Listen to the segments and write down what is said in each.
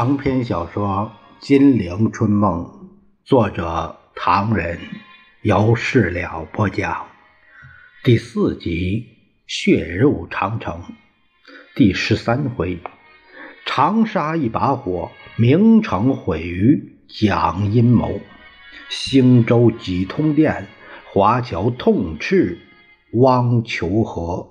长篇小说《金陵春梦》，作者唐人，由事了播讲。第四集《血肉长城》第十三回：长沙一把火，名城毁于蒋阴谋；兴州几通电，华侨痛斥汪求和。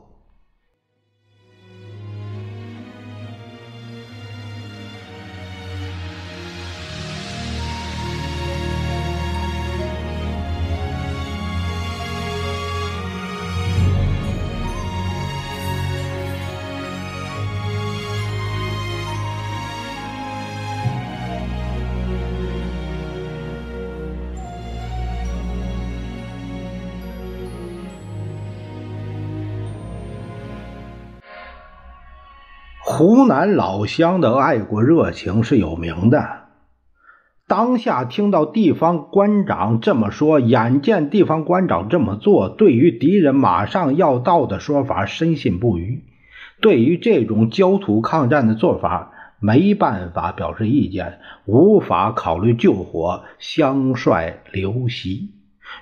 湖南老乡的爱国热情是有名的。当下听到地方官长这么说，眼见地方官长这么做，对于敌人马上要到的说法深信不疑。对于这种焦土抗战的做法，没办法表示意见，无法考虑救火，相率留息。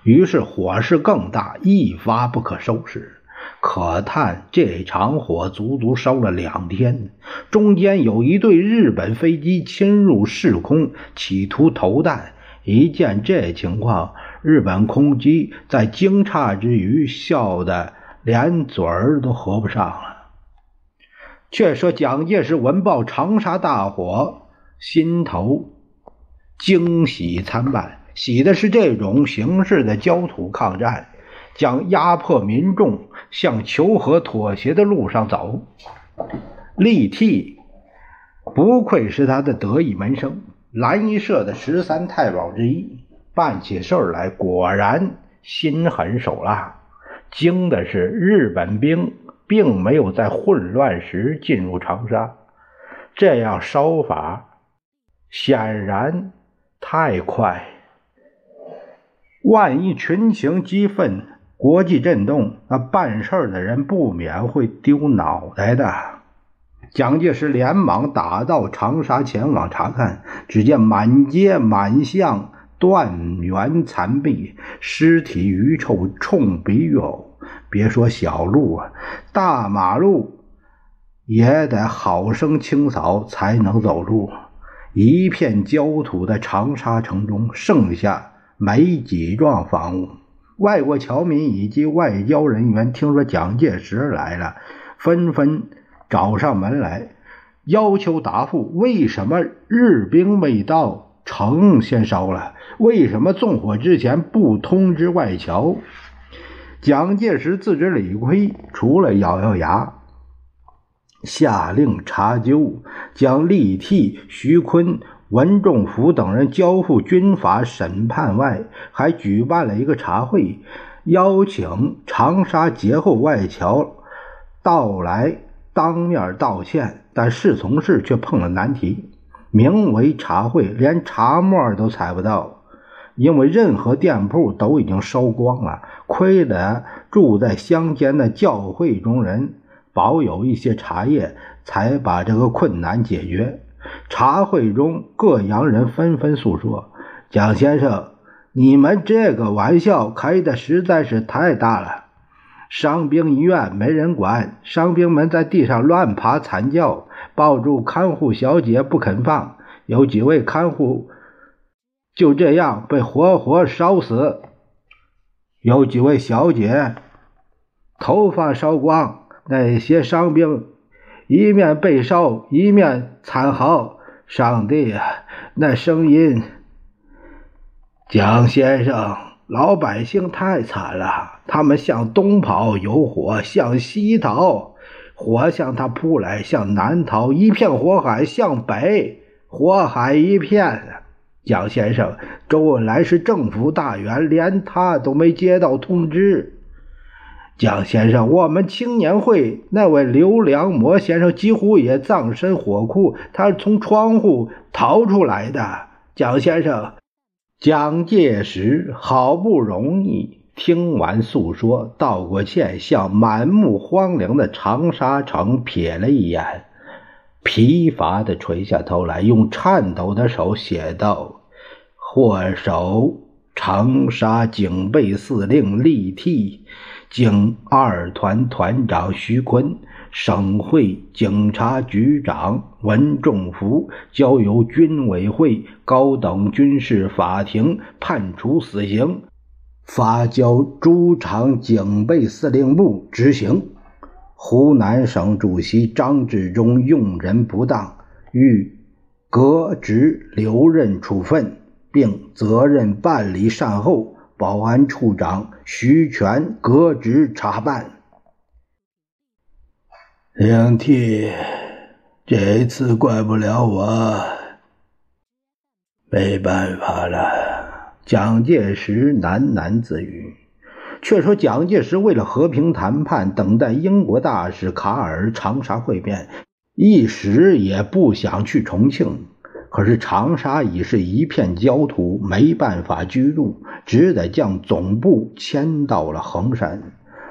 于是火势更大，一发不可收拾。可叹这场火足足烧了两天，中间有一对日本飞机侵入市空，企图投弹。一见这情况，日本空机在惊诧之余，笑得连嘴儿都合不上了。却说蒋介石闻报长沙大火，心头惊喜参半，喜的是这种形式的焦土抗战。将压迫民众向求和妥协的路上走，立替不愧是他的得意门生，蓝衣社的十三太保之一，办起事儿来果然心狠手辣。惊的是，日本兵并没有在混乱时进入长沙，这样烧法显然太快，万一群情激愤。国际震动，那办事的人不免会丢脑袋的。蒋介石连忙打到长沙前往查看，只见满街满巷断垣残壁，尸体余臭冲鼻欲呕。别说小路啊，大马路也得好生清扫才能走路。一片焦土的长沙城中，剩下没几幢房屋。外国侨民以及外交人员听说蒋介石来了，纷纷找上门来，要求答复：为什么日兵未到，城先烧了？为什么纵火之前不通知外侨？蒋介石自知理亏，除了咬咬牙，下令查究，将立替、徐坤。文仲甫等人交付军法审判外，还举办了一个茶会，邀请长沙劫后外侨到来当面道歉。但侍从室却碰了难题，名为茶会，连茶沫都采不到，因为任何店铺都已经烧光了。亏得住在乡间的教会中人保有一些茶叶，才把这个困难解决。茶会中，各洋人纷纷诉说：“蒋先生，你们这个玩笑开的实在是太大了。伤兵医院没人管，伤兵们在地上乱爬惨叫，抱住看护小姐不肯放，有几位看护就这样被活活烧死，有几位小姐头发烧光。那些伤兵。”一面被烧，一面惨嚎：“上帝啊，那声音！”蒋先生，老百姓太惨了，他们向东跑有火，向西逃火向他扑来；向南逃一片火海，向北火海一片。蒋先生，周恩来是政府大员，连他都没接到通知。蒋先生，我们青年会那位刘良模先生几乎也葬身火库，他是从窗户逃出来的。蒋先生，蒋介石好不容易听完诉说，道过歉，向满目荒凉的长沙城瞥了一眼，疲乏地垂下头来，用颤抖的手写道：“祸首长沙警备司令立替，警二团团长徐坤，省会警察局长文仲福，交由军委会高等军事法庭判处死刑，发交诸场警备司令部执行。”湖南省主席张治中用人不当，欲革职留任处分，并责任办理善后。保安处长徐全革职查办。梁替，这次怪不了我，没办法了。蒋介石喃喃自语。却说蒋介石为了和平谈判，等待英国大使卡尔长沙会面，一时也不想去重庆。可是长沙已是一片焦土，没办法居住，只得将总部迁到了衡山。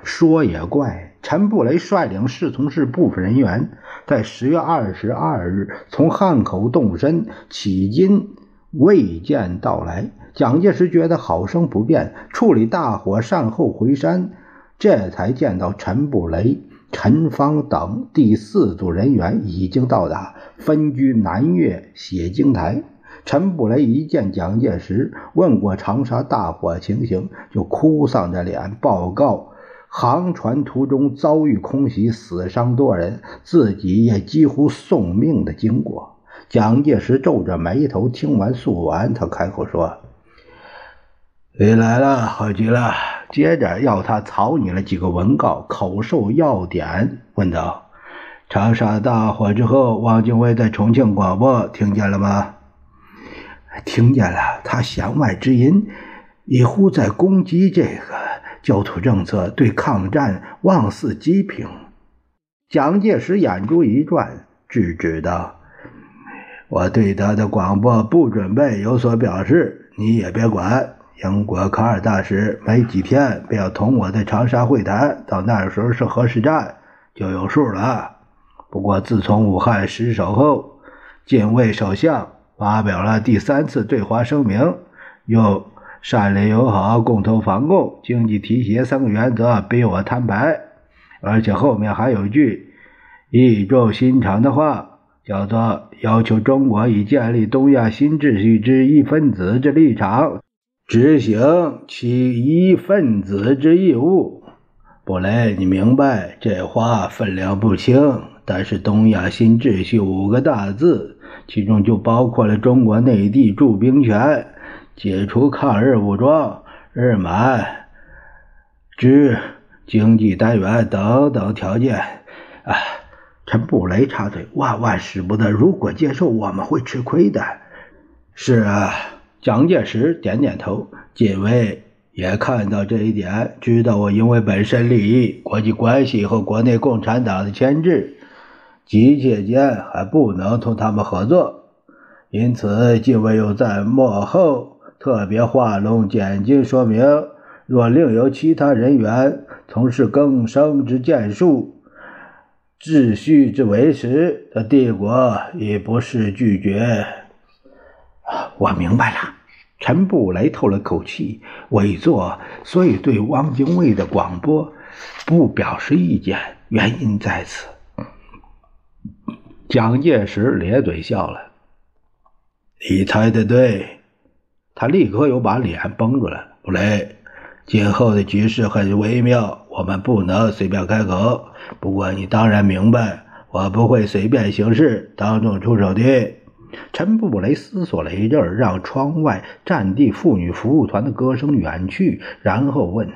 说也怪，陈布雷率领侍从室部分人员，在十月二十二日从汉口动身，迄今未见到来。蒋介石觉得好生不便，处理大火善后回山，这才见到陈布雷、陈芳等第四组人员已经到达，分居南岳写经台。陈布雷一见蒋介石，问过长沙大火情形，就哭丧着脸报告航船途中遭遇空袭，死伤多人，自己也几乎送命的经过。蒋介石皱着眉头，听完诉完，他开口说。你来了，好极了。接着要他草拟了几个文告，口授要点，问道：“长沙大火之后，汪精卫在重庆广播，听见了吗？”“听见了。”他弦外之音，一乎在攻击这个焦土政策，对抗战妄似讥评。蒋介石眼珠一转，制止道：“我对他的广播不准备有所表示，你也别管。”英国卡尔大使没几天便要同我在长沙会谈，到那时候是何时战就有数了。不过自从武汉失守后，近卫首相发表了第三次对华声明，用善邻友好、共同防共、经济提携三个原则逼我摊牌，而且后面还有一句语重心长的话，叫做要求中国以建立东亚新秩序之一分子之立场。执行其一分子之义务，布雷，你明白这话分量不轻。但是东亚新秩序五个大字，其中就包括了中国内地驻兵权、解除抗日武装、日满之经济单元等等条件。啊，陈布雷插嘴，万万使不得！如果接受，我们会吃亏的。是啊。蒋介石点点头，近卫也看到这一点，知道我因为本身利益、国际关系和国内共产党的牵制，急切间还不能同他们合作，因此近卫又在幕后特别画龙点睛，说明若另有其他人员从事更生之建树、秩序之维持，的帝国已不是拒绝。我明白了。陈布雷透了口气，委座，所以对汪精卫的广播不表示意见，原因在此。蒋介石咧嘴笑了：“你猜的对。”他立刻又把脸绷住了。布雷，今后的局势很微妙，我们不能随便开口。不过你当然明白，我不会随便行事，当众出手的。陈布雷思索了一阵儿，让窗外战地妇女服务团的歌声远去，然后问：“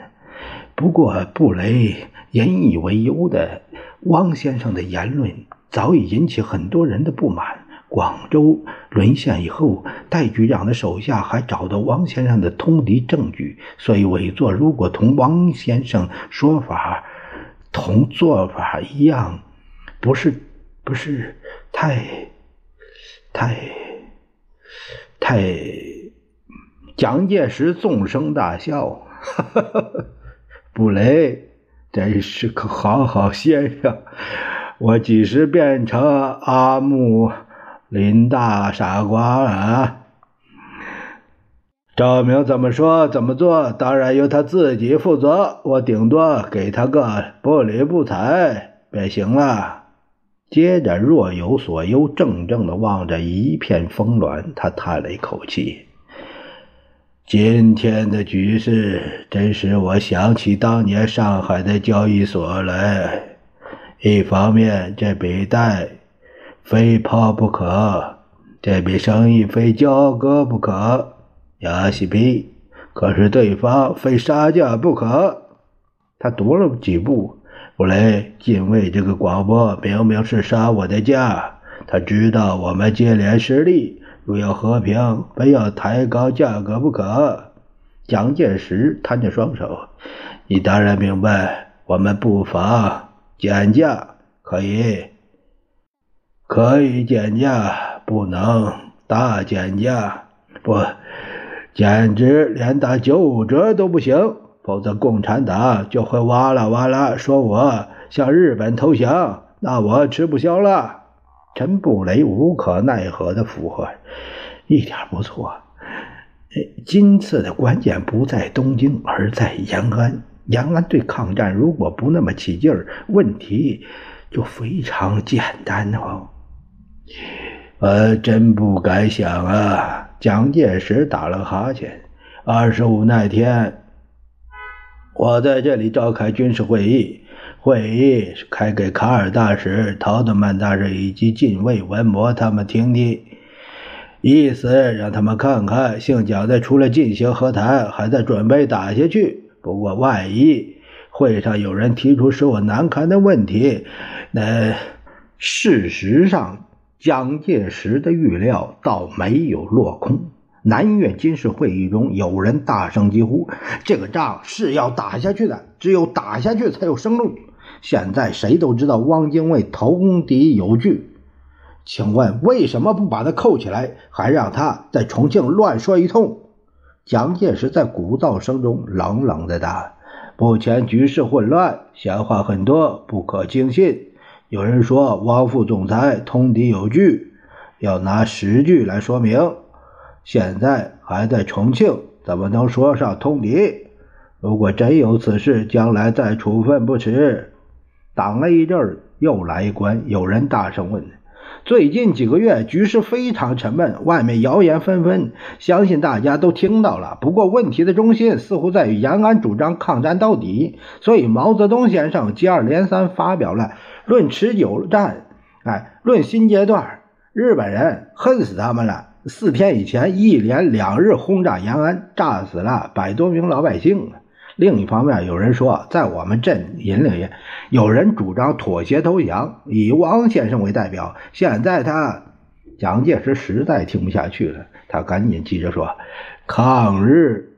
不过，布雷引以为忧的汪先生的言论早已引起很多人的不满。广州沦陷以后，戴局长的手下还找到汪先生的通敌证据，所以委座如果同汪先生说法同做法一样，不是不是太……”太，太，蒋介石纵声大笑，哈哈，布雷真是个好好先生，我几时变成阿木林大傻瓜了？赵明怎么说怎么做，当然由他自己负责。我顶多给他个不理不睬便行了。接着若有所忧，怔怔的望着一片峰峦，他叹了一口气。今天的局势真使我想起当年上海的交易所来。一方面，这笔贷非抛不可，这笔生意非交割不可。亚西比，可是对方非杀价不可。他踱了几步，布雷禁卫这个广播明明是杀我的价。他知道我们接连失利，若要和平，非要抬高价格不可。蒋介石摊着双手：“你当然明白，我们不妨减价，可以，可以减价，不能大减价，不。”简直连打九五折都不行，否则共产党就会哇啦哇啦说我向日本投降，那我吃不消了。陈布雷无可奈何的附和：“一点不错。今次的关键不在东京，而在延安。延安对抗战如果不那么起劲儿，问题就非常简单哦。我真不敢想啊。”蒋介石打了哈欠。二十五那天，我在这里召开军事会议，会议是开给卡尔大使、陶德曼大使以及近卫文魔他们听的，意思让他们看看，姓蒋的除了进行和谈，还在准备打下去。不过，万一会上有人提出使我难堪的问题，那事实上。蒋介石的预料倒没有落空。南越军事会议中，有人大声疾呼：“这个仗是要打下去的，只有打下去才有生路。”现在谁都知道汪精卫通敌有据，请问为什么不把他扣起来，还让他在重庆乱说一通？蒋介石在鼓噪声中冷冷的答：“目前局势混乱，闲话很多，不可轻信。”有人说汪副总裁通敌有据，要拿实据来说明。现在还在重庆，怎么能说上通敌？如果真有此事，将来再处分不迟。挡了一阵，又来一关，有人大声问：“最近几个月局势非常沉闷，外面谣言纷纷，相信大家都听到了。不过问题的中心似乎在于延安主张抗战到底，所以毛泽东先生接二连三发表了。”论持久战，哎，论新阶段，日本人恨死他们了。四天以前，一连两日轰炸延安，炸死了百多名老百姓。另一方面，有人说，在我们阵营里，有人主张妥协投降，以汪先生为代表。现在他，蒋介石实在听不下去了，他赶紧急着说：“抗日，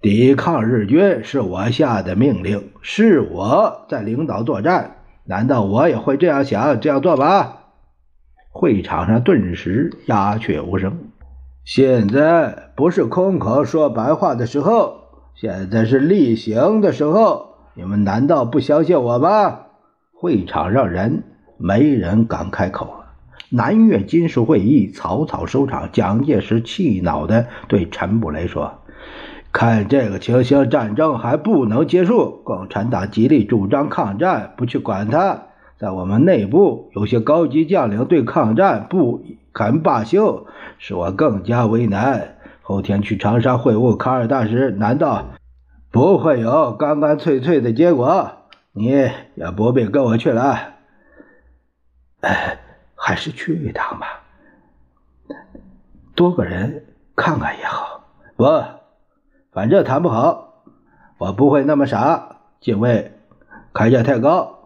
抵抗日军是我下的命令，是我在领导作战。”难道我也会这样想、这样做吗？会场上顿时鸦雀无声。现在不是空口说白话的时候，现在是例行的时候。你们难道不相信我吗？会场上人没人敢开口。南越军事会议草草收场。蒋介石气恼地对陈布雷说。看这个情形，战争还不能结束。共产党极力主张抗战，不去管它。在我们内部，有些高级将领对抗战不肯罢休，使我更加为难。后天去长沙会晤卡尔大使，难道不会有干干脆脆的结果？你也不必跟我去了。哎，还是去一趟吧，多个人看看也好。不。反正谈不好，我不会那么傻。敬卫，开价太高，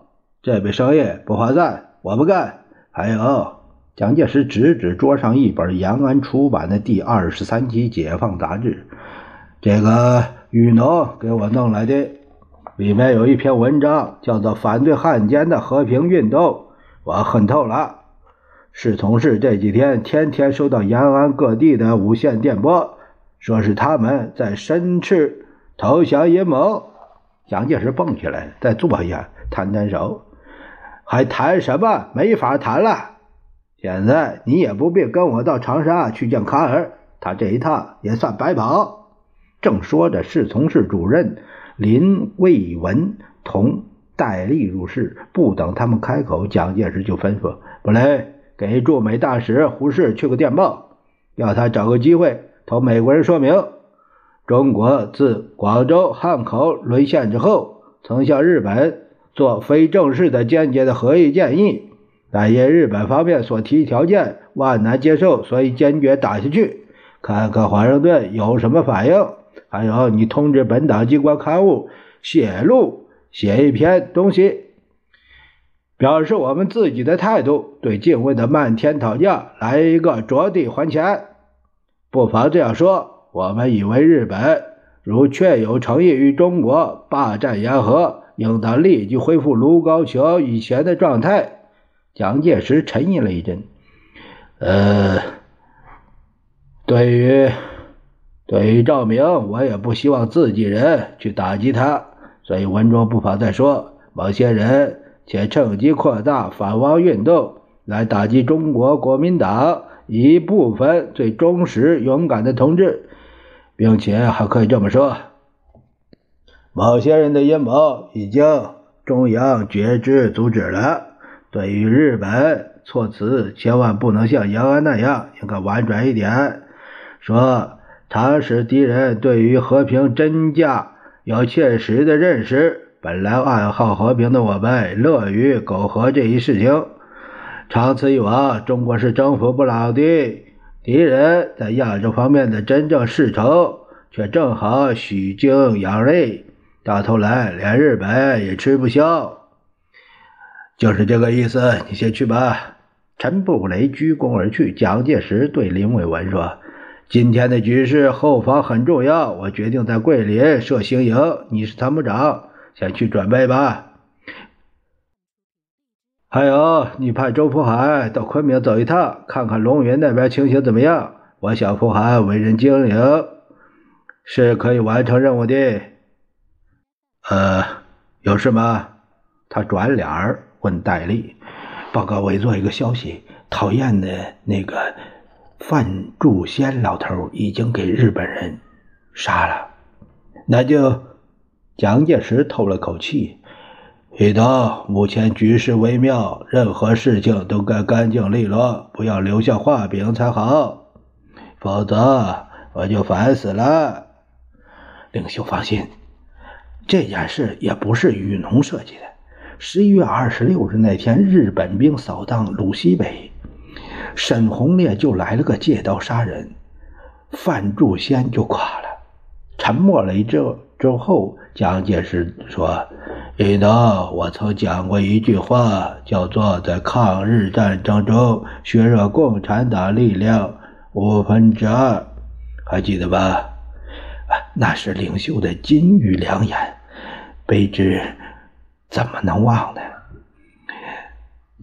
这笔生意不划算，我不干。还有，蒋介石指指桌上一本延安出版的第二十三期《解放》杂志，这个雨农给我弄来的，里面有一篇文章，叫做《反对汉奸的和平运动》，我恨透了。侍从室这几天天天收到延安各地的无线电波。说是他们在申斥投降阴谋，蒋介石蹦起来，再坐下，摊摊手。还谈什么？没法谈了。现在你也不必跟我到长沙去见卡尔，他这一趟也算白跑。正说着，侍从室主任林卫文同戴笠入室，不等他们开口，蒋介石就吩咐：“布雷，给驻美大使胡适去个电报，要他找个机会同美国人说明，中国自广州、汉口沦陷之后，曾向日本做非正式的间接的和议建议。”但因日本方面所提条件万难接受，所以坚决打下去。看看华盛顿有什么反应？还有，你通知本党机关刊物写录写一篇东西，表示我们自己的态度。对敬畏的漫天讨价来一个着地还钱。不妨这样说：我们以为日本如确有诚意与中国霸占沿河，应当立即恢复卢沟桥以前的状态。蒋介石沉吟了一阵，呃，对于对于赵明，我也不希望自己人去打击他，所以文中不妨再说，某些人且趁机扩大反汪运动，来打击中国国民党一部分最忠实勇敢的同志，并且还可以这么说，某些人的阴谋已经中央觉知阻止了。对于日本措辞，千万不能像延安那样，应该婉转一点，说他使敌人对于和平真假有切实的认识。本来爱好和平的我们，乐于苟合这一事情。长此以往，中国是征服不了的。敌人在亚洲方面的真正势头，却正好许精养锐，到头来连日本也吃不消。就是这个意思，你先去吧。陈布雷鞠躬而去。蒋介石对林伟文说：“今天的局势后方很重要，我决定在桂林设行营。你是参谋长，先去准备吧。还有，你派周福海到昆明走一趟，看看龙云那边情形怎么样。我想福海为人精灵，是可以完成任务的。呃，有事吗？他转脸。”问戴笠，报告委座一个消息：讨厌的那个范祝先老头已经给日本人杀了。那就蒋介石透了口气：“一刀，目前局势微妙，任何事情都该干净利落，不要留下画饼才好，否则我就烦死了。”领袖放心，这件事也不是雨农设计的。十一月二十六日那天，日本兵扫荡鲁西北，沈鸿烈就来了个借刀杀人，范祝先就垮了。沉默了一阵之后，蒋介石说：“一刀，我曾讲过一句话，叫做在抗日战争中削弱共产党力量五分之二，还记得吧？那是领袖的金玉良言，卑职。”怎么能忘呢？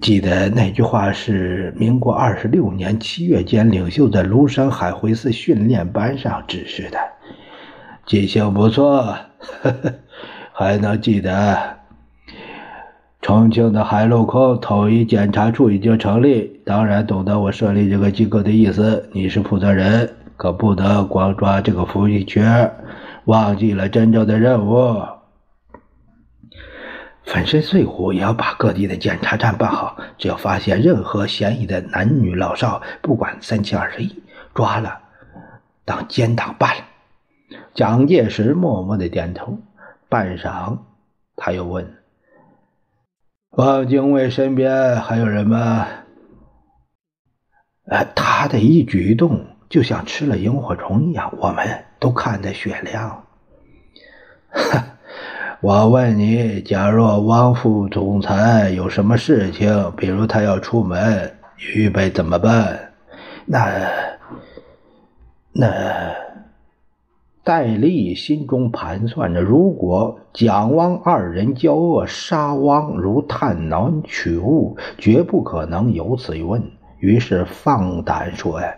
记得那句话是民国二十六年七月间，领袖在庐山海会寺训练班上指示的。记性不错，呵呵，还能记得。重庆的海陆空统一检查处已经成立，当然懂得我设立这个机构的意思。你是负责人，可不得光抓这个福利圈，忘记了真正的任务。粉身碎骨也要把各地的检查站办好。只要发现任何嫌疑的男女老少，不管三七二十一，抓了当奸党办了。蒋介石默默的点头。半晌，他又问：“汪精卫身边还有人吗？”呃，他的一举一动就像吃了萤火虫一样，我们都看得雪亮。哈。我问你，假若汪副总裁有什么事情，比如他要出门，预备怎么办？那那戴笠心中盘算着，如果蒋汪二人交恶，杀汪如探囊取物，绝不可能有此一问。于是放胆说：“呀，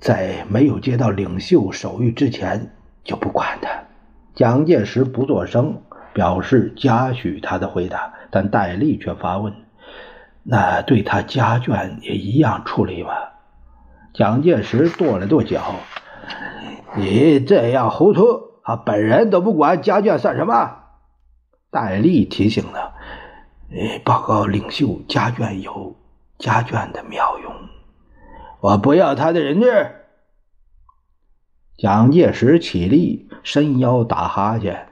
在没有接到领袖手谕之前，就不管他。”蒋介石不作声，表。示嘉许他的回答，但戴笠却发问：“那对他家眷也一样处理吗？”蒋介石跺了跺脚：“你这样糊涂，啊，本人都不管家眷算什么？”戴笠提醒了：“报告领袖，家眷有家眷的妙，我不要他的人质。”蒋介石起立，伸腰打哈欠。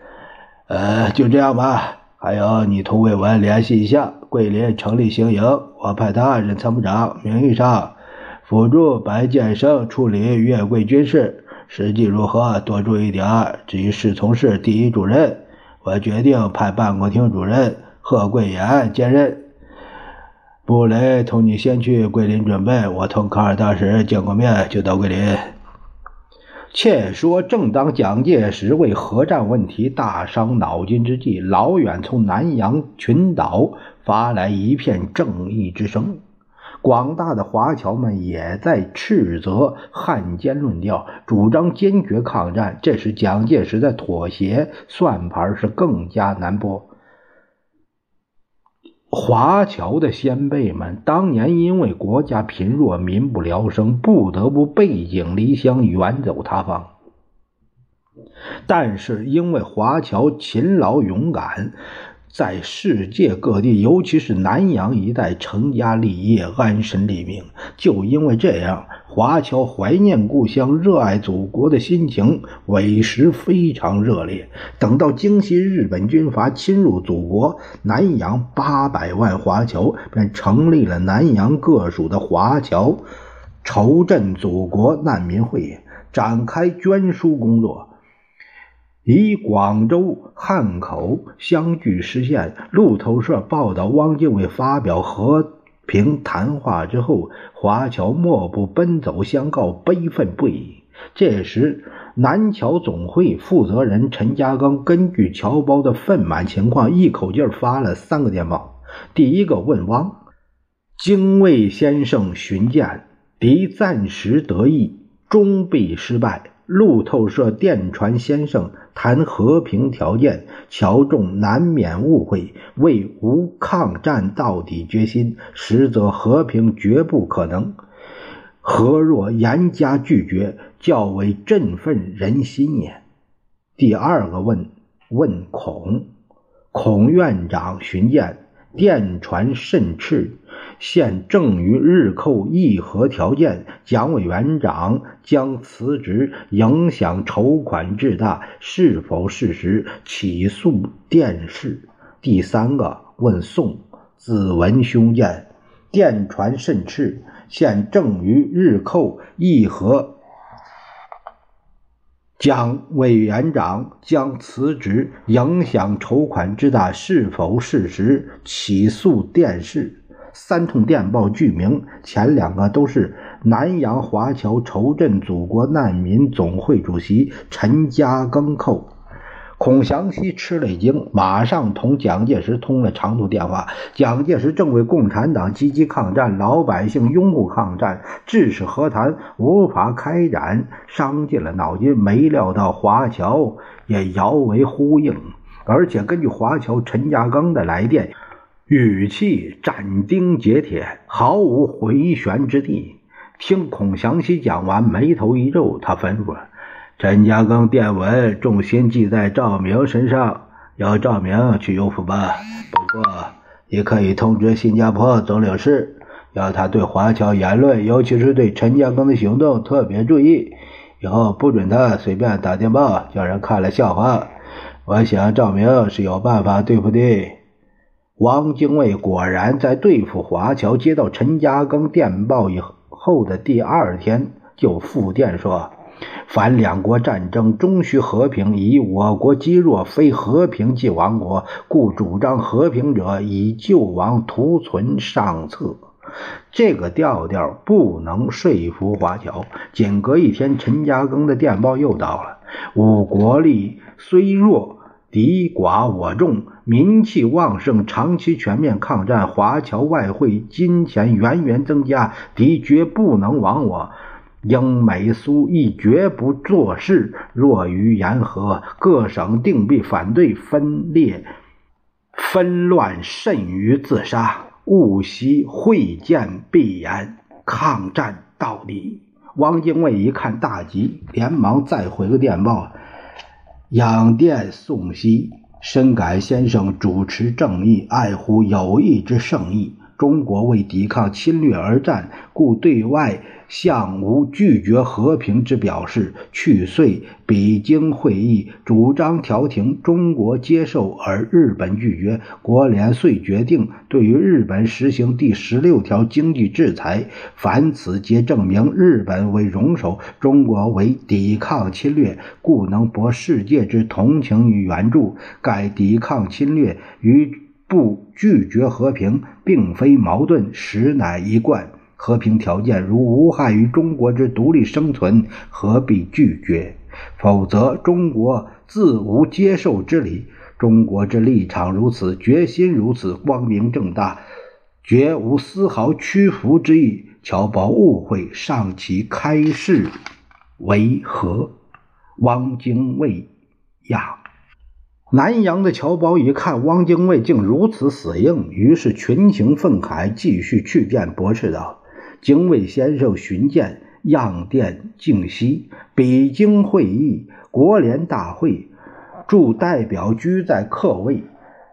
呃，就这样吧。还有，你同魏文联系一下，桂林成立行营，我派他任参谋长，名义上辅助白建生处理粤桂军事，实际如何多注意点儿。至于侍从室第一主任，我决定派办公厅主任贺桂岩兼任。布雷同你先去桂林准备，我同卡尔大使见过面就到桂林。且说，正当蒋介石为核战问题大伤脑筋之际，老远从南洋群岛发来一片正义之声。广大的华侨们也在斥责汉奸论调，主张坚决抗战。这时，蒋介石的妥协算盘是更加难拨。华侨的先辈们当年因为国家贫弱、民不聊生，不得不背井离乡、远走他方。但是因为华侨勤劳勇敢。在世界各地，尤其是南洋一带，成家立业、安身立命。就因为这样，华侨怀念故乡、热爱祖国的心情，委实非常热烈。等到京西日本军阀侵入祖国，南洋八百万华侨便成立了南洋各属的华侨筹赈祖国难民会，展开捐书工作。以广州、汉口相距实现。路透社报道，汪精卫发表和平谈话之后，华侨莫不奔走相告，悲愤不已。这时，南侨总会负责人陈嘉庚根据侨胞的愤满情况，一口气发了三个电报。第一个问汪：精卫先生寻见，敌暂时得意，终必失败。路透社电传先生谈和平条件，侨众难免误会，为无抗战到底决心，实则和平绝不可能。何若严加拒绝，较为振奋人心也。第二个问问孔孔院长巡见，电传甚赤。现正于日寇议和条件，蒋委员长将辞职，影响筹款至大，是否事实？起诉电视。第三个问宋子文兄见，电传甚赤，现正于日寇议和。蒋委员长将辞职，影响筹款之大，是否事实？起诉电视。三通电报具名，前两个都是南洋华侨筹赈祖国难民总会主席陈嘉庚扣。孔祥熙吃了一惊，马上同蒋介石通了长途电话。蒋介石正为共产党积极抗战，老百姓拥护抗战，致使和谈无法开展，伤尽了脑筋。没料到华侨也遥为呼应，而且根据华侨陈嘉庚的来电。语气斩钉截铁，毫无回旋之地。听孔祥熙讲完，眉头一皱，他吩咐：“陈嘉庚电文重心记在赵明身上，要赵明去优抚吧。不过，也可以通知新加坡总领事，要他对华侨言论，尤其是对陈嘉庚的行动特别注意，以后不准他随便打电报，叫人看了笑话。我想赵明是有办法对付的。”汪精卫果然在对付华侨接到陈嘉庚电报以后的第二天，就复电说：“凡两国战争终须和平，以我国积弱，非和平即亡国，故主张和平者，以救亡图存上策。”这个调调不能说服华侨。仅隔一天，陈嘉庚的电报又到了：“吾国力虽弱。”敌寡我众，民气旺盛，长期全面抗战，华侨外汇金钱源源增加，敌绝不能亡我。英美苏亦绝不做事。若于言和，各省定必反对分裂，纷乱甚于自杀。勿惜会见必言，抗战到底。汪精卫一看大急，连忙再回个电报，仰殿颂息，深感先生主持正义，爱护友谊之圣意。中国为抵抗侵略而战，故对外向无拒绝和平之表示。去岁北京会议主张调停，中国接受而日本拒绝。国联遂决定对于日本实行第十六条经济制裁。凡此皆证明日本为容首，中国为抵抗侵略，故能博世界之同情与援助。该抵抗侵略与。不拒绝和平，并非矛盾，实乃一贯。和平条件如无害于中国之独立生存，何必拒绝？否则，中国自无接受之理。中国之立场如此，决心如此，光明正大，绝无丝毫屈服之意。侨胞误会，上其开示为何？汪精卫呀。南阳的侨胞一看汪精卫竟如此死硬，于是群情愤慨，继续去电驳斥道：“精卫先生巡见，样电静息。北京会议，国联大会，驻代表居在客位。”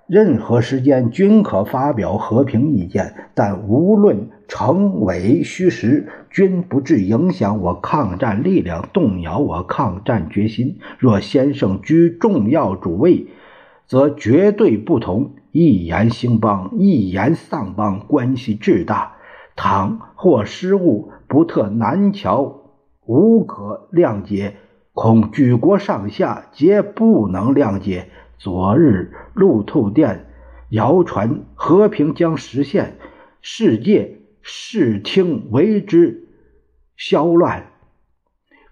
任何时间均可发表和平意见，但无论成伪虚实，均不致影响我抗战力量，动摇我抗战决心。若先生居重要主位，则绝对不同。一言兴邦，一言丧邦，关系至大。倘或失误，不特南桥，无可谅解。恐举国上下皆不能谅解。昨日路透电谣传和平将实现，世界视听为之嚣乱，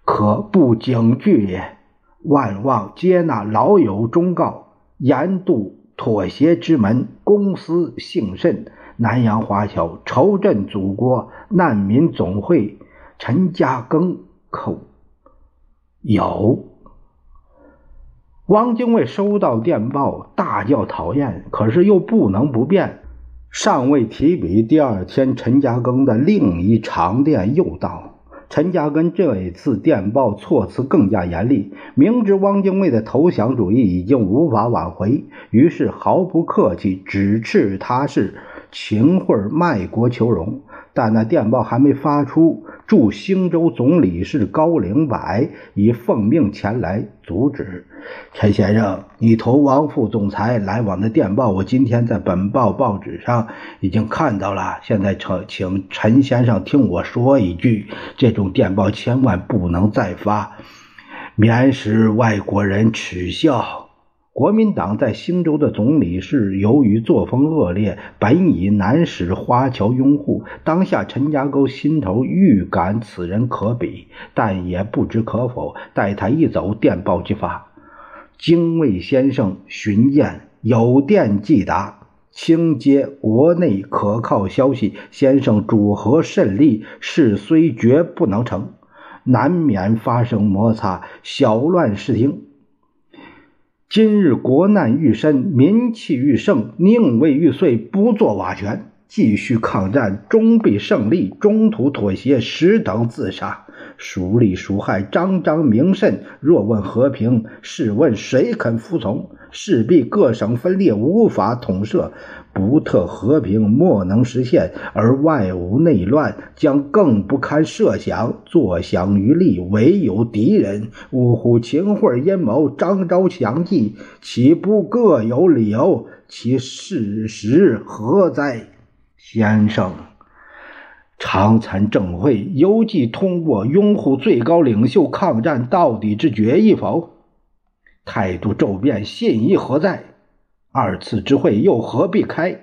可不警惧也。万望接纳老友忠告，严度妥协之门。公私幸甚。南洋华侨筹赈祖国难民总会陈家庚口有。汪精卫收到电报，大叫讨厌，可是又不能不变。尚未提笔，第二天，陈嘉庚的另一长电又到。陈嘉庚这一次电报措辞更加严厉，明知汪精卫的投降主义已经无法挽回，于是毫不客气，指斥他是秦桧卖国求荣。但那电报还没发出，驻兴州总理事高凌柏已奉命前来阻止。陈先生，你投王副总裁来往的电报，我今天在本报报纸上已经看到了。现在，请请陈先生听我说一句：这种电报千万不能再发，免使外国人耻笑。国民党在兴州的总理是由于作风恶劣，本已难使花桥拥护。当下陈家沟心头预感此人可比，但也不知可否。待他一走，电报即发。精卫先生巡见，有电即达，清接国内可靠消息。先生主和甚利，事虽绝不能成，难免发生摩擦，小乱视听。今日国难愈深，民气愈盛，宁为玉碎，不做瓦全。继续抗战，终必胜利；中途妥协，实等自杀。孰利孰害，张张明甚。若问和平，试问谁肯服从？势必各省分裂，无法统摄。不特和平，莫能实现；而外无内乱，将更不堪设想。坐享于利，唯有敌人。呜呼！秦桧阴谋，张昭强计，岂不各有理由？其事实何哉？先生，常参政会，犹记通过拥护最高领袖抗战到底之决议否？态度骤变，信义何在？二次之会又何必开？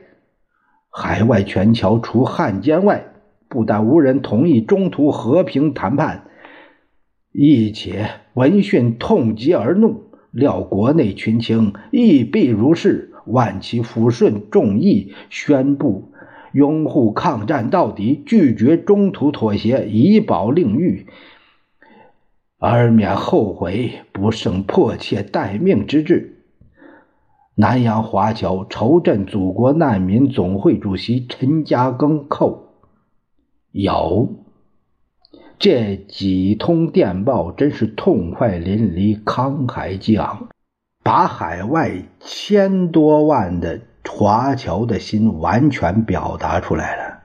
海外全侨除汉奸外，不但无人同意中途和平谈判，亦且闻讯痛极而怒。料国内群情亦必如是，万其抚顺众议，宣布拥护抗战到底，拒绝中途妥协，以保令誉，而免后悔，不胜迫切待命之志。南洋华侨筹赈祖国难民总会主席陈嘉庚扣有。这几通电报，真是痛快淋漓、慷慨激昂，把海外千多万的华侨的心完全表达出来了。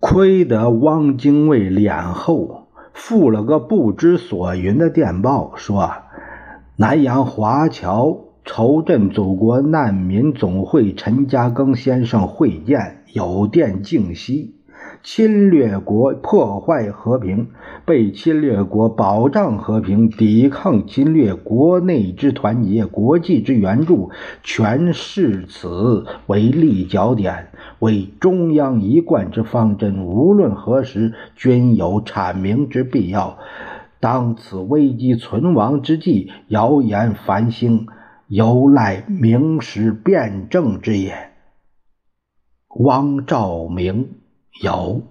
亏得汪精卫脸厚，附了个不知所云的电报，说南洋华侨。筹赈祖国难民总会陈嘉庚先生会见，有电敬息。侵略国破坏和平，被侵略国保障和平，抵抗侵略，国内之团结，国际之援助，全视此为立脚点，为中央一贯之方针。无论何时，均有阐明之必要。当此危机存亡之际，谣言繁星。由赖明时辩证之也。汪兆铭有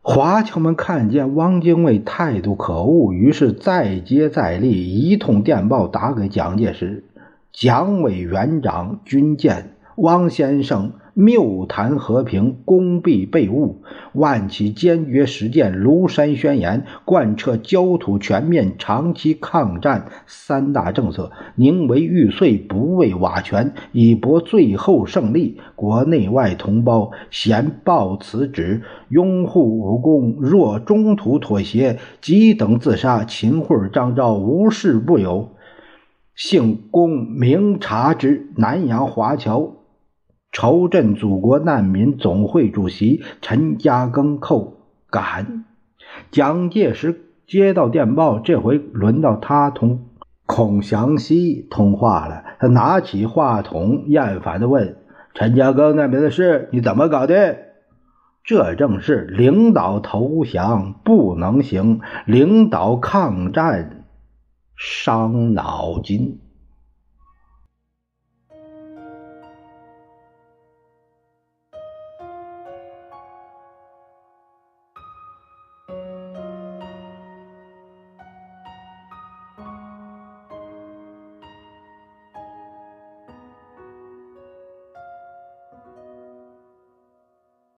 华侨们看见汪精卫态度可恶，于是再接再厉，一通电报打给蒋介石。蒋委员长军舰，汪先生。谬谈和平，功必被误。万起坚决实践《庐山宣言》，贯彻焦土全面、长期抗战三大政策，宁为玉碎，不为瓦全，以博最后胜利。国内外同胞咸报此旨，拥护武功。若中途妥协，即等自杀。秦桧、张昭无事不有，幸公明察之。南阳华侨。筹赈祖国难民总会主席陈嘉庚叩感。蒋介石接到电报，这回轮到他同孔祥熙通话了。他拿起话筒，厌烦地问：“陈嘉庚那边的事，你怎么搞的？”这正是领导投降不能行，领导抗战伤脑筋。